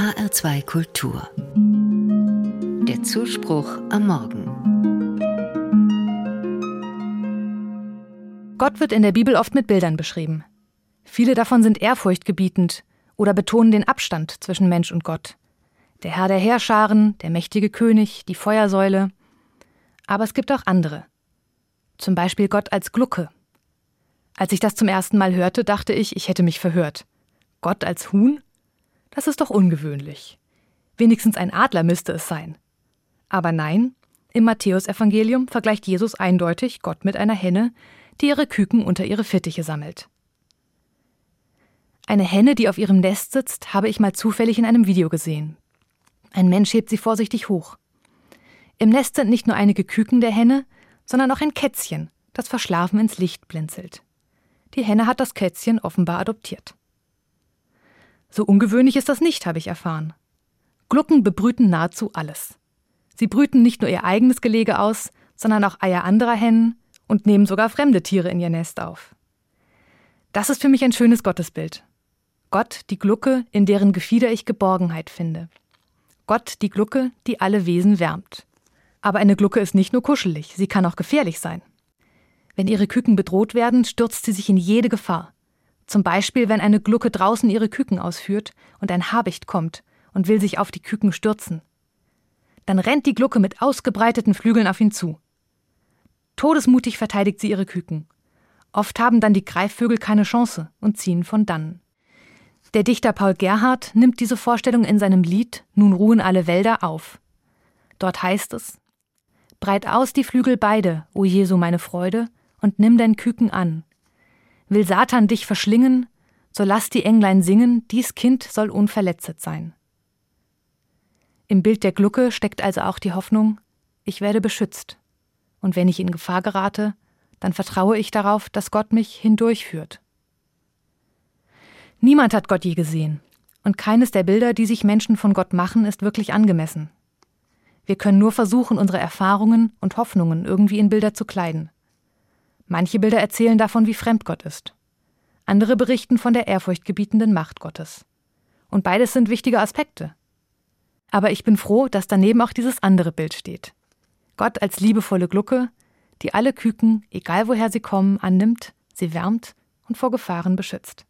HR2 Kultur. Der Zuspruch am Morgen. Gott wird in der Bibel oft mit Bildern beschrieben. Viele davon sind ehrfurchtgebietend oder betonen den Abstand zwischen Mensch und Gott. Der Herr der Heerscharen, der mächtige König, die Feuersäule. Aber es gibt auch andere. Zum Beispiel Gott als Glucke. Als ich das zum ersten Mal hörte, dachte ich, ich hätte mich verhört. Gott als Huhn? Das ist doch ungewöhnlich. Wenigstens ein Adler müsste es sein. Aber nein, im Matthäusevangelium vergleicht Jesus eindeutig Gott mit einer Henne, die ihre Küken unter ihre Fittiche sammelt. Eine Henne, die auf ihrem Nest sitzt, habe ich mal zufällig in einem Video gesehen. Ein Mensch hebt sie vorsichtig hoch. Im Nest sind nicht nur einige Küken der Henne, sondern auch ein Kätzchen, das verschlafen ins Licht blinzelt. Die Henne hat das Kätzchen offenbar adoptiert. So ungewöhnlich ist das nicht, habe ich erfahren. Glucken bebrüten nahezu alles. Sie brüten nicht nur ihr eigenes Gelege aus, sondern auch Eier anderer Hennen und nehmen sogar fremde Tiere in ihr Nest auf. Das ist für mich ein schönes Gottesbild. Gott, die Glucke, in deren Gefieder ich Geborgenheit finde. Gott, die Glucke, die alle Wesen wärmt. Aber eine Glucke ist nicht nur kuschelig, sie kann auch gefährlich sein. Wenn ihre Küken bedroht werden, stürzt sie sich in jede Gefahr. Zum Beispiel, wenn eine Glucke draußen ihre Küken ausführt und ein Habicht kommt und will sich auf die Küken stürzen. Dann rennt die Glucke mit ausgebreiteten Flügeln auf ihn zu. Todesmutig verteidigt sie ihre Küken. Oft haben dann die Greifvögel keine Chance und ziehen von dannen. Der Dichter Paul Gerhardt nimmt diese Vorstellung in seinem Lied Nun ruhen alle Wälder auf. Dort heißt es Breit aus die Flügel beide, o Jesu meine Freude, und nimm dein Küken an, Will Satan dich verschlingen, so lass die Englein singen, dies Kind soll unverletzet sein. Im Bild der Glucke steckt also auch die Hoffnung, ich werde beschützt. Und wenn ich in Gefahr gerate, dann vertraue ich darauf, dass Gott mich hindurchführt. Niemand hat Gott je gesehen, und keines der Bilder, die sich Menschen von Gott machen, ist wirklich angemessen. Wir können nur versuchen, unsere Erfahrungen und Hoffnungen irgendwie in Bilder zu kleiden. Manche Bilder erzählen davon, wie fremd Gott ist. Andere berichten von der ehrfurchtgebietenden Macht Gottes. Und beides sind wichtige Aspekte. Aber ich bin froh, dass daneben auch dieses andere Bild steht. Gott als liebevolle Glucke, die alle Küken, egal woher sie kommen, annimmt, sie wärmt und vor Gefahren beschützt.